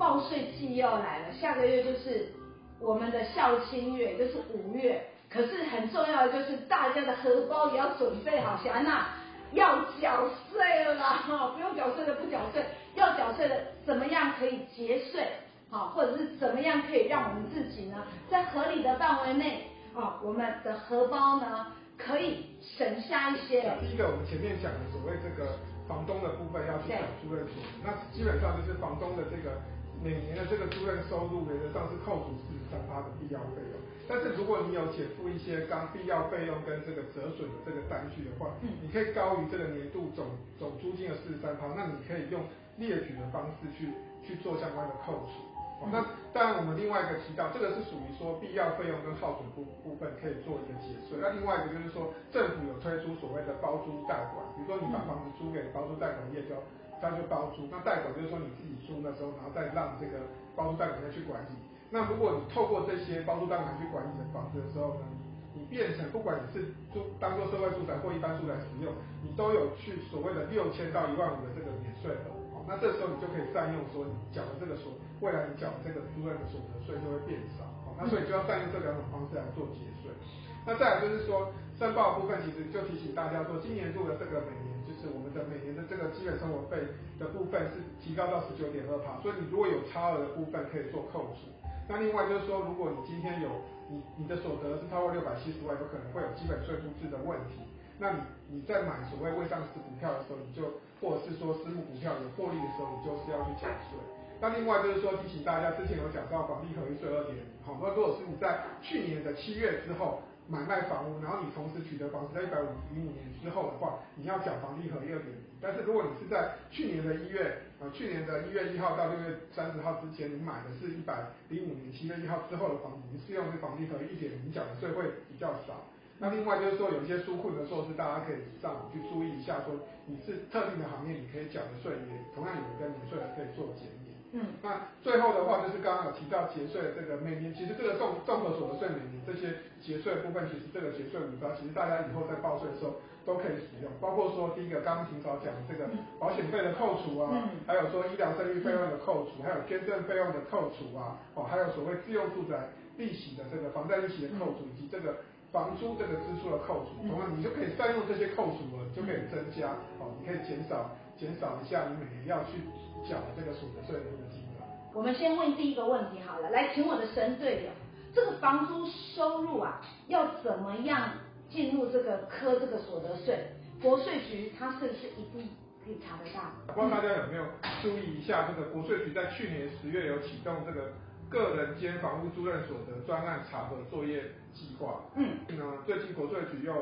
报税季要来了，下个月就是我们的孝亲月，就是五月。可是很重要的就是大家的荷包也要准备好，小安娜要缴税了啦，哈，不用缴税的不缴税，要缴税的怎么样可以节税，好，或者是怎么样可以让我们自己呢，在合理的范围内，啊，我们的荷包呢可以省下一些。第一个，我们前面讲的所谓这个房东的部分要去缴租赁所，那基本上就是房东的这个每年的这个租赁收入，原则上是扣除四十三趴的必要费用。但是如果你有减负一些刚必要费用跟这个折损的这个单据的话，嗯，你可以高于这个年度总总租金的四十三趴，那你可以用列举的方式去去做相关的扣除。哦，那当然我们另外一个提到，这个是属于说必要费用跟耗损部部分可以做一个节税。那另外一个就是说，政府有推出所谓的包租代管，比如说你把房子租给包租代管业，就他就包租，那代管就是说你自己租的时候，然后再让这个包租代管业去管理。那如果你透过这些包租代管去管理的房子的时候呢，你变成不管你是租当做社会住宅或一般住宅使用，你都有去所谓的六千到一万五的这个免税额，好，那这时候你就可以占用说你缴的这个所，未来你缴的这个租赁的所得税就会变少，好，那所以就要占用这两种方式来做节税。那再来就是说申报部分，其实就提醒大家说，今年度的这个每年是我们的每年的这个基本生活费的部分是提高到十九点二趴，所以你如果有差额的部分可以做扣除。那另外就是说，如果你今天有你你的所得是超过六百七十万，有可能会有基本税负制的问题。那你你在买所谓未上市股票的时候，你就或者是说私募股票有获利的时候，你就是要去缴税。那另外就是说，提醒大家，之前有讲到房地合一税二点零，好，那如果是你在去年的七月之后。买卖房屋，然后你同时取得房子在一百五零五年之后的话，你要缴房地合一二点零。但是如果你是在去年的一月，呃，去年的一月一号到六月三十号之前，你买的是一百零五年七月一号之后的房子，你适用是房地合一一点零，缴的税会比较少。那另外就是说，有一些纾困的措施，大家可以上网去注意一下，说你是特定的行业，你可以缴的税也同样有一个免税额可以做减。嗯，那最后的话就是刚刚有提到节税的这个每年，其实这个综综合所得税每年这些节税的部分，其实这个节税五招，其实大家以后在报税的时候都可以使用，包括说第一个刚刚霆嫂讲的这个保险费的扣除啊，嗯、还有说医疗生育费用的扣除，还有捐赠费用的扣除啊，哦，还有所谓自用住宅利息的这个房贷利息的扣除，以及这个房租这个支出的扣除，同样你就可以善用这些扣除额，就可以增加，哦，你可以减少减少一下你每年要去。缴这个所得税的这个金额。我们先问第一个问题好了，来，请我的神队友，这个房租收入啊，要怎么样进入这个科这个所得税？国税局它是不是一定可以查得到？不知道大家有没有注意一下，这个国税局在去年十月有启动这个个人间房屋租赁所得专案查核作业计划。嗯。那最近国税局又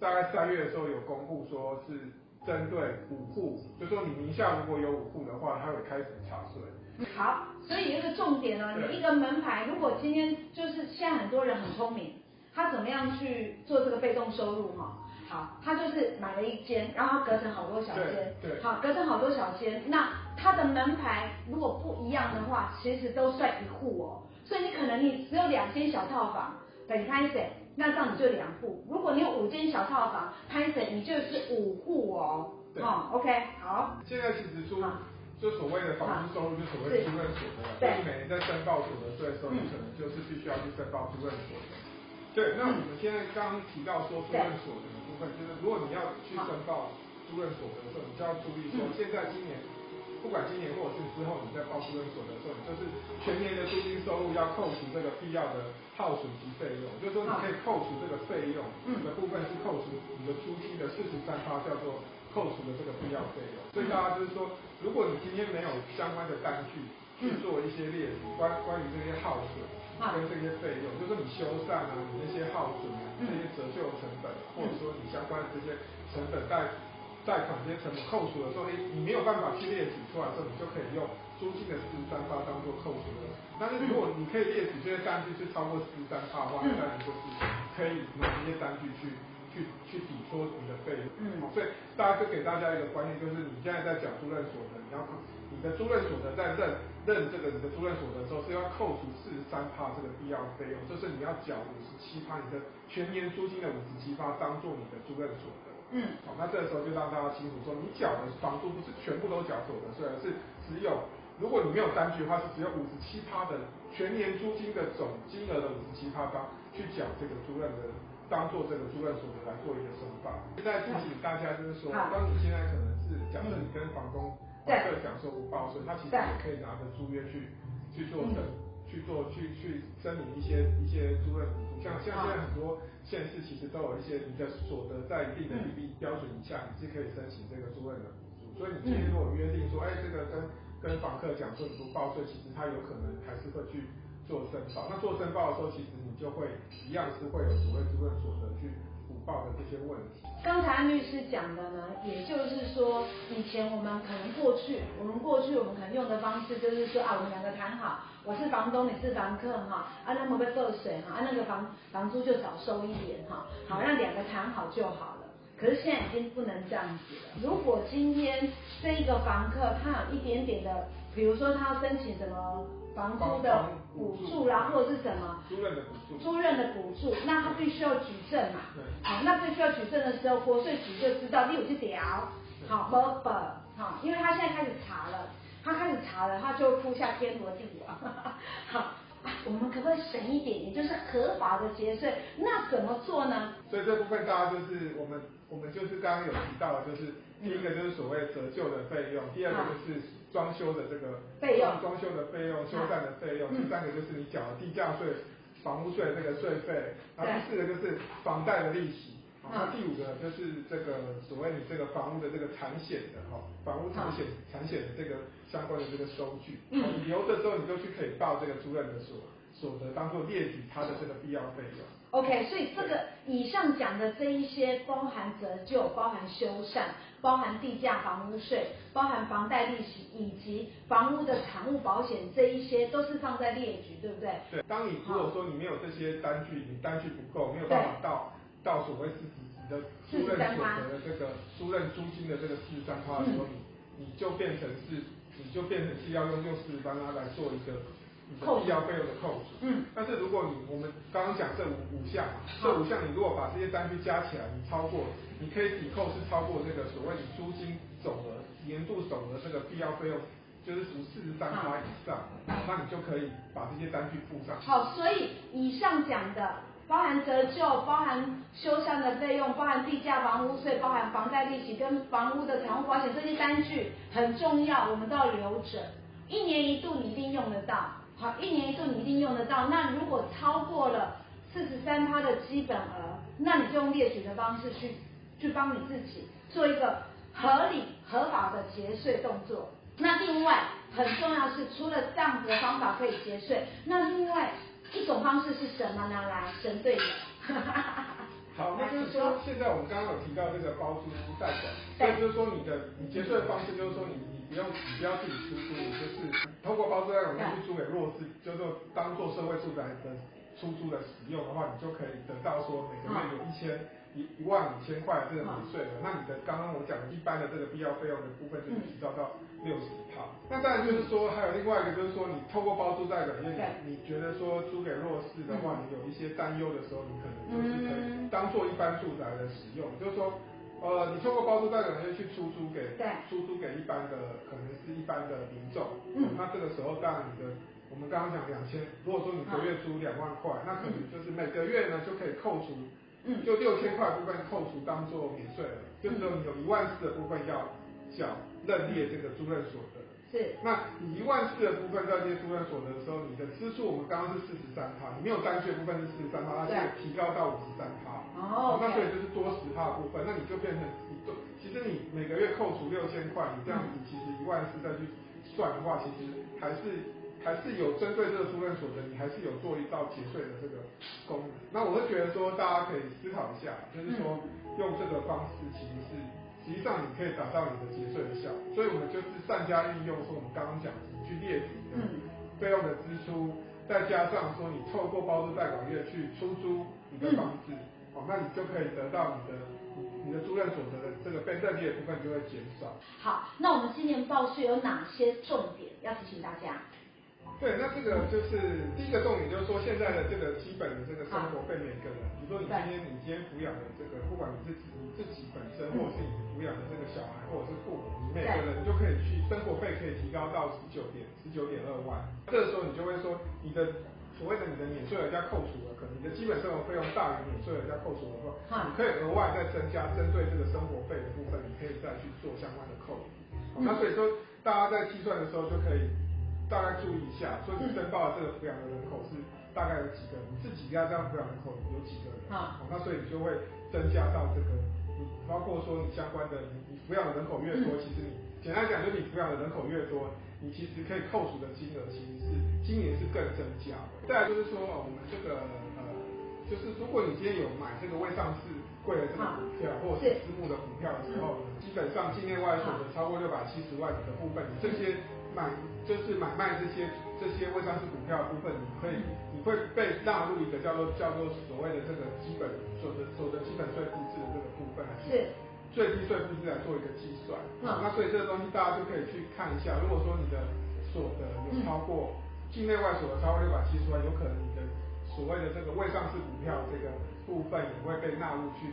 大概三月的时候有公布说是。针对五户，就说你名下如果有五户的话，他会开始查税。好，所以一个重点呢，你一个门牌，如果今天就是现在很多人很聪明，他怎么样去做这个被动收入哈？好，他就是买了一间，然后他隔成好多小间，对，好，隔成好多小间，那他的门牌如果不一样的话，其实都算一户哦。所以你可能你只有两间小套房，等于开始。那这样你就两户，如果你有五间小套房，拍谁你就是五户哦。对。哦，OK，好。现在其实租，就所谓的房租收入，就所谓的租赁所得。对。所以每年在申报所得税的时候，你可能就是必须要去申报租赁所得。对。那我们现在刚刚提到说租赁所得的部分，就是如果你要去申报租赁所得的时候，你就要注意说，现在今年。不管今年或者是之后，你在报租赁所得的时候，你就是全年的租金收入要扣除这个必要的耗损及费用，就是说你可以扣除这个费用的部分是扣除你的租金的四十三趴，叫做扣除的这个必要费用。所以大家就是说，如果你今天没有相关的单据去做一些列举，关关于这些耗损跟这些费用，就是说你修缮啊，你那些耗损啊，这些折旧成本，或者说你相关的这些成本在。贷款这些成本扣除的时候，你，你没有办法去列举出来的时候，你就可以用租金的四十三趴当做扣除的。但是如果你可以列举这些单据是超过四十三趴的话，那当然就是可以拿这些单据去去去抵说你的费用。嗯，所以大家就给大家一个观念，就是你现在在缴租赁所得，你要你的租赁所得在认认这个你的租赁所得的时候，是要扣除四十三趴这个必要费用，就是你要缴五十七趴你的全年租金的五十七趴当做你的租赁所得。嗯，好，那这个时候就让大家清楚说，你缴的房租不是全部都缴所得税，而是只有如果你没有单据的话，是只有五十七趴的全年租金的总金额的五十七趴当去缴这个租赁的，当做这个租赁所得来做一个申报。现在提醒大家就是说，当你现在可能是假设你跟房东房客讲说无报税，他其实也可以拿着租约去去做申。去做去去申领一些一些租赁补助，像像现在很多县市其实都有一些你的所得在一定的利率标准以下，你是可以申请这个租赁的补助。所以你今天如果约定说，哎，这个跟跟房客讲说你不报税，其实他有可能还是会去做申报。那做申报的时候，其实你就会一样是会有所谓租赁所得去补报的这些问题。刚才安律师讲的呢，也就是说，以前我们可能过去，我们过去我们可能用的方式就是说啊，我们两个谈好，我是房东，你是房客哈，啊那么被漏水哈，啊那个房房租就少收一点哈，好让两个谈好就好了。可是现在已经不能这样子了。如果今天这一个房客他有一点点的，比如说他要申请什么？房租的补助啦，或者是什么租赁的补助，租赁的补助，那他必须要举证嘛。对。好，那必须要举证的时候，国税局就知道你有去调，好，没本，好，因为他现在开始查了，他开始查了，他就铺下天罗地网。好，我们可不可以省一点，也就是合法的节税？那怎么做呢？所以这部分大家就是我们，我们就是刚刚有提到的，就是第一个就是所谓折旧的费用，第二个就是。装修的这个费用，装修的费用，修缮的费用，第三个就是你缴的地价税、房屋税这个税费，然后第四个就是房贷的利息，那第五个就是这个所谓你这个房屋的这个产险的哈，房屋产险产险的这个相关的这个收据，你留的时候你就去可以报这个租赁的所所得，当做列举它的这个必要费用。OK，所以这个以上讲的这一些包含折旧、包含修缮、包含地价房屋税、包含房贷利息以及房屋的产物保险，这一些都是放在列举，对不对？对。当你如果说你没有这些单据，你单据不够，没有办法到到所谓自己的租赁所得的这个租赁租金的这个四十三趴的时候，你你就变成是你就变成是要用用四十三趴来做一个你的。必要费用的扣除，嗯，但是如果你我们刚刚讲这五五项，这五项你如果把这些单据加起来，你超过，你可以抵扣是超过这个所谓你租金总额年度总额这个必要费用，就是从四十三趴以上，那你就可以把这些单据附上。好，所以以上讲的包含折旧、包含修缮的费用、包含地价房屋税、包含房贷利息跟房屋的财务保险这些单据很重要，我们都要留着，一年一度你一定用得到。好，一年一度你一定用得到。那如果超过了四十三趴的基本额，那你就用列举的方式去去帮你自己做一个合理合法的节税动作。那另外很重要是，除了这样子的方法可以节税，那另外一种方式是什么呢？来，神队友。好，那就是说，现在我们刚刚有提到这个包租代管，所以就是说你的你结税的方式就是说你你不用你不要自己出租，你就是。通过包租代管去租给弱势，就是说当做社会住宅的出租的使用的话，你就可以得到说每个月有一千一一万五千块这个免税的。那你的刚刚我讲的一般的这个必要费用的部分就提高到六十趴。那当然就是说还有另外一个就是说你透过包租代管，因为你你觉得说租给弱势的话，你有一些担忧的时候，你可能就是可以当做一般住宅的使用，就是说。呃，你透过包租代管业去出租给，出租给一般的，可能是一般的民众。嗯。那这个时候，当然你的，我们刚刚讲两千，如果说你个月租两万块，嗯，那可能就是每个月呢就可以扣除，嗯，就六千块部分扣除当做免税了，嗯，就只有你有一万四的部分要缴认列这个租赁所得。是。那你一万四的部分在这些租赁所得的时候，你的支出我们刚刚是四十三趴，你没有单据的部分是四十三趴，它就提高到五十三趴。哦，那所以就是多十趴的部分，那你就变成你都其实你每个月扣除六千块，你这样子其实一万四再去算的话，其实还是还是有针对这个租赁所得，你还是有做一道节税的这个功能。那我会觉得说，大家可以思考一下，就是说用这个方式，其实是实际上你可以达到你的节税的效果。所以我们就是善加运用，说我们刚刚讲的去列举的费用的支出，再加上说你透过包租代管业去出租你的房子。哦，那你就可以得到你的你的租赁所得的这个被认列的部分就会减少。好，那我们今年报税有哪些重点要提醒大家？对，那这个就是第一个重点，就是说现在的这个基本的这个生活费，每个人，比如说你今天你今天抚养的这个，不管你是你自己本身，或者是你抚养的这个小孩，或者是父母，你每个人就可以去生活费可以提高到十九点十九点二万。这个时候你就会说，你的所谓的你的免税额加扣除额，可能你的基本生活费用大于免税额加扣除额的话，你可以额外再增加针对这个生活费的部分，你可以再去做相关的扣除。那所以说大家在计算的时候就可以。大概注意一下，说你申报的这个抚养的人口是大概有几个？你自己家这样抚养人口有几个人？啊，那所以你就会增加到这个，你包括说你相关的，你抚养的人口越多，其实你简单讲，就是你抚养的人口越多，你其实可以扣除的金额其实是今年是更增加的。再来就是说，我们这个呃，就是如果你今天有买这个未上市贵的这个股票，或者是私募的股票的时候，基本上境内外所得超过六百七十万的部分，你这些。买就是买卖这些这些未上市股票的部分，你可以你会被纳入一个叫做叫做所谓的这个基本所得所得基本税负制的这个部分，是。最低税负制来做一个计算。嗯，那所以这个东西大家就可以去看一下，如果说你的所得有超过境内外所得超过六百七十万，有可能你的所谓的这个未上市股票这个部分也会被纳入去，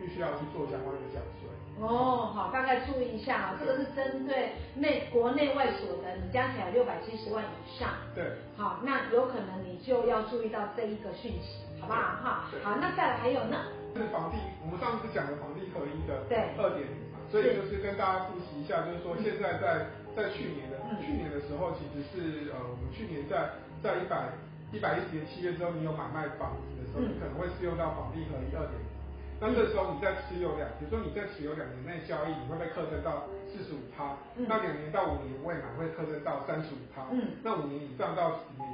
必须要去做相关的缴税。哦，好，大概注意一下啊，这个是针对内国内外所得，你加起来六百七十万以上，对，好，那有可能你就要注意到这一个讯息，好不好？哈，好，那再来还有呢？是房地，我们上次讲的房地合一的对二点零嘛，所以就是跟大家复习一下，就是说现在在在去年的去年的时候，其实是呃我们去年在在一百一百一十年七月之后，你有买卖房子的时候，你可能会适用到房地合一二点零。那这时候你在持有两，比如说你在持有两年内交易，你会被课征到四十五趴。嗯、那两年到五年未满会课征到三十五趴。嗯。那五年以上到十年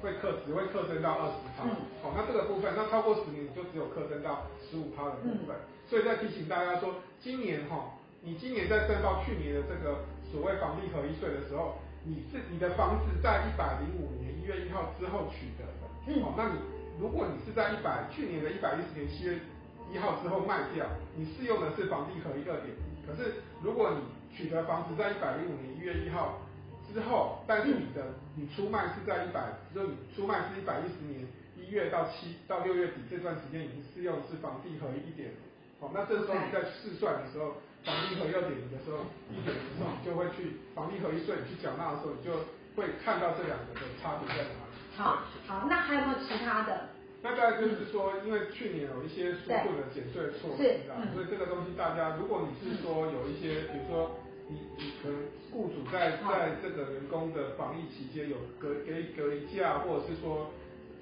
会课只会课征到二十趴。嗯。好，那这个部分，那超过十年你就只有课征到十五趴的部分。嗯。所以在提醒大家说，今年哈，你今年在申报去年的这个所谓房地合一税的时候，你是你的房子在一百零五年一月一号之后取得的。嗯。好，那你如果你是在一百去年的一百一十年七月。一号之后卖掉，你适用的是房地合一二点零。可是如果你取得房子在一百零五年一月一号之后，但是你的你出卖是在一百，就是你出卖是一百一十年一月到七到六月底这段时间，已经适用的是房地合一一点零。好，那这时候你在试算的时候，房地合一二点零的时候，一点零的时候，你就会去房地合一税你去缴纳的时候，你就会看到这两个的差别在哪里。好，好，那还有没有其他的？那大概就是说，因为去年有一些纾困的减税措施啊，所以这个东西大家，如果你是说有一些，比如说你你可能雇主在在这个员工的防疫期间有隔给隔离假，或者是说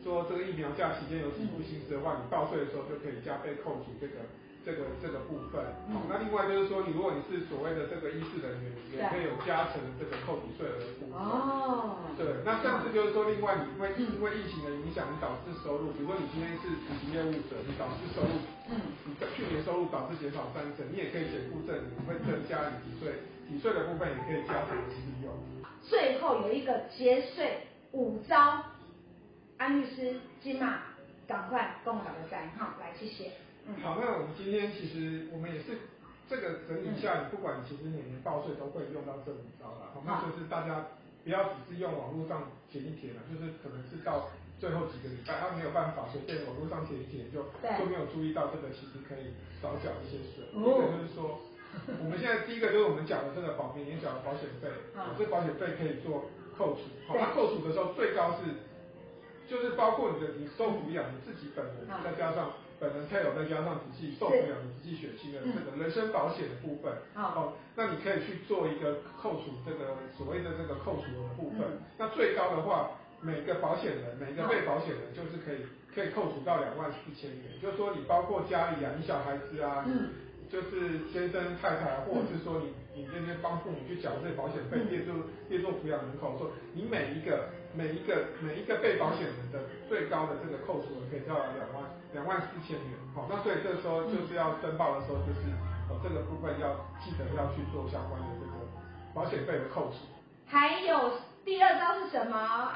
说这个疫苗假期间有支付薪资的话，你报税的时候就可以加倍扣除这个。这个这个部分，好，那另外就是说，你如果你是所谓的这个医事人员，也可以有加成的这个扣抵税额的部分。哦。对，那这样子就是说，另外你因为因为疫情的影响，你导致收入，比如说你今天是实习业务者，你导致收入，嗯，你的去年收入导致减少三成，你也可以减负证，你会增加你抵税，抵税的部分也可以加成适用。最后有一个节税五招，安律师金马，赶快跟我打个赞，好，来谢谢。好，那我们今天其实我们也是这个整理下，你不管其实每年报税都会用到这五招了。好，那就是大家不要只是用网络上填一填了，就是可能是到最后几个礼拜，他没有办法随便网络上填一填就就没有注意到这个其实可以少缴一些税。第一个就是说，我们现在第一个就是我们缴的这个保每年缴的保险费，啊，这保险费可以做扣除。好，那扣除的时候最高是，就是包括你的你受抚养你自己本人再加上。本人配偶再加上直系受抚养的直系血亲的这个人身保险的部分，哦，那你可以去做一个扣除这个所谓的这个扣除的部分。嗯、那最高的话，每个保险人，每个被保险人就是可以可以扣除到两万四千元。就是说你包括家里养、啊、你小孩子啊，嗯，就是先生太太，或者是说你你这边帮父母去缴这些保险费，列作列作抚养人口，说你每一个每一个每一个被保险人的最高的这个扣除额可以到两万。两万四千元，好，那所以这时候就是要申报的时候，就是哦这个部分要记得要去做相关的这个保险费的扣除。还有第二招是什么？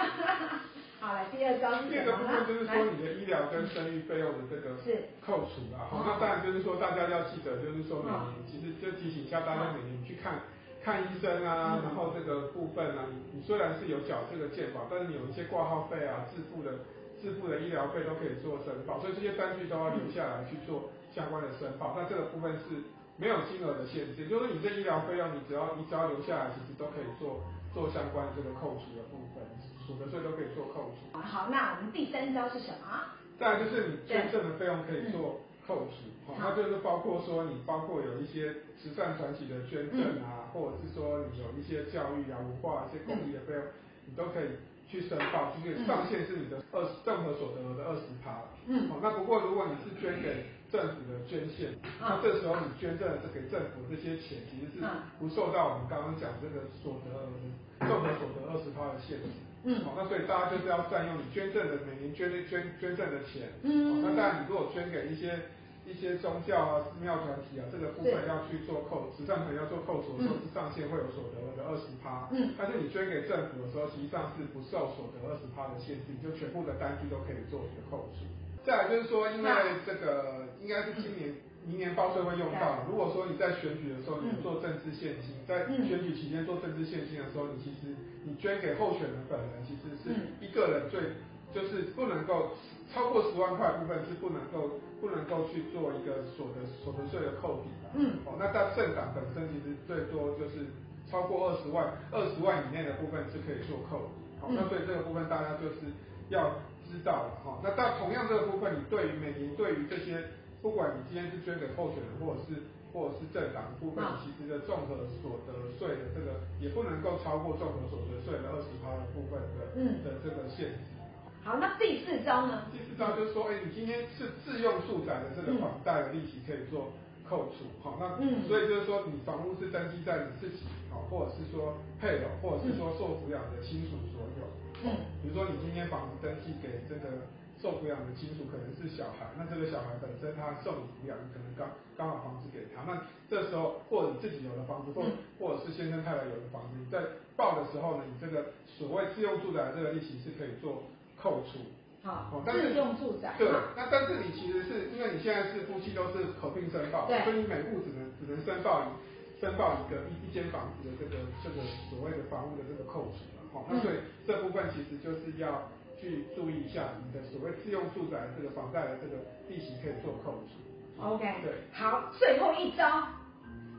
好，来第二招是？第二个部分就是说你的医疗跟生育费用的这个扣除啊，好，那当然就是说大家要记得，就是说每年其实就提醒一下大家，每年去看看医生啊，然后这个部分啊，你你虽然是有缴这个健保，但是你有一些挂号费啊、自付的自付的医疗费都可以做申报，所以这些单据都要留下来去做相关的申报。那这个部分是没有金额的限制，就是你这医疗费用，你只要你只要留下来，其实都可以做做相关的这个扣除的部分，所得税都可以做扣除。好，那我们第三招是什么？再来就是你捐赠的费用可以做扣除，好，那就是包括说你包括有一些慈善团体的捐赠啊，或者是说你有一些教育啊、文化一些公益的费用，你都可以去申报，就是上限是你的二十任何所得额的二十趴。嗯，好，那不过如果你是捐给政府的捐献，那这时候你捐赠的给政府这些钱，其实是不受到我们刚刚讲这个所得额的综合所得二十趴的限制。嗯，好，那所以大家就是要占用你捐赠的每年捐捐捐赠的钱。嗯，那当然你如果捐给一些一些宗教啊、寺庙团体啊，这个部分要去做扣，慈善团要做扣除的时候是上限会有所得的二十趴。嗯，但是你捐给政府的时候，实际上是不受所得二十趴的限制，就全部的单据都可以做一个扣除。再来就是说，因为这个应该是今年。明年报税会用到。如果说你在选举的时候，你做政治献金，在选举期间做政治献金的时候，你其实你捐给候选人本人，其实是一个人最就是不能够超过十万块部分是不能够不能够去做一个所得所得税的扣抵的。嗯。哦，那在政党本身其实最多就是超过二十万二十万以内的部分是可以做扣抵。好，那所以这个部分大家就是要知道了哈。那但同样这个部分，你对于每年对于这些。不管你今天是捐给候选人，或者是或者是政党的部分，其实的综合所得税的这个也不能够超过综合所得税的二十趴的部分的嗯的这个限制。好，那第四招呢？第四招就是说，哎，你今天是自用住宅的这个房贷的利息可以做扣除，好，那嗯，所以就是说你房屋是登记在你自己，好，或者是说配偶，或者是说受抚养的亲属所有，嗯，比如说你今天房子登记给这个。受抚养的亲属可能是小孩，那这个小孩本身他受你抚养，你可能刚刚好房子给他，那这时候或者你自己有了房子，或或者是先生太太有了房子，你在报的时候呢，你这个所谓自用住宅的这个利息是可以做扣除。好，自用住宅。对，那但是你其实是因为你现在是夫妻都是合并申报，所以你每户只能只能申报一申报一个一一间房子的这个这个所谓的房屋的这个扣除了。好，那所以这部分其实就是要。去注意一下你的所谓自用住宅这个房贷的这个利息可以做扣除。OK，对，好，最后一招。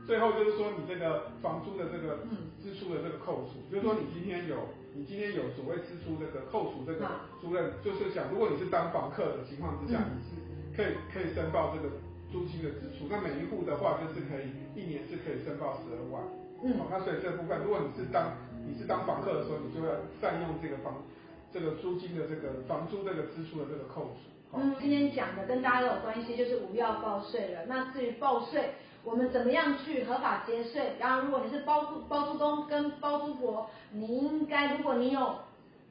最后就是说你这个房租的这个支出的这个扣除，嗯、就是说你今天有你今天有所谓支出这个扣除这个租赁，嗯、就是想如果你是当房客的情况之下，嗯、你是可以可以申报这个租金的支出。那每一户的话就是可以一年是可以申报十二万。嗯，好，那所以这部分如果你是当你是当房客的时候，你就要善用这个房。这个租金的这个房租这个支出的这个扣除，嗯，今天讲的跟大家都有关系，就是五要报税了。那至于报税，我们怎么样去合法节税？然后如果你是包租包租公跟包租婆，你应该如果你有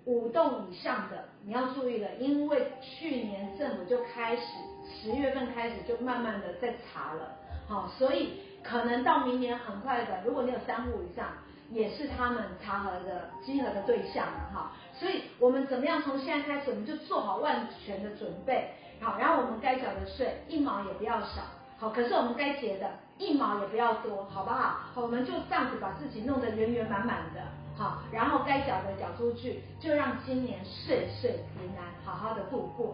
五栋以上的，你要注意了，因为去年政府就开始十月份开始就慢慢的在查了，好，所以可能到明年很快的，如果你有三户以上。也是他们查核的稽核的对象了哈，所以我们怎么样从现在开始，我们就做好万全的准备，好，然后我们该缴的税一毛也不要少，好，可是我们该结的一毛也不要多，好不好？好，我们就这样子把自己弄得圆圆满满的，好，然后该缴的缴出去，就让今年岁岁平安，好好的度过。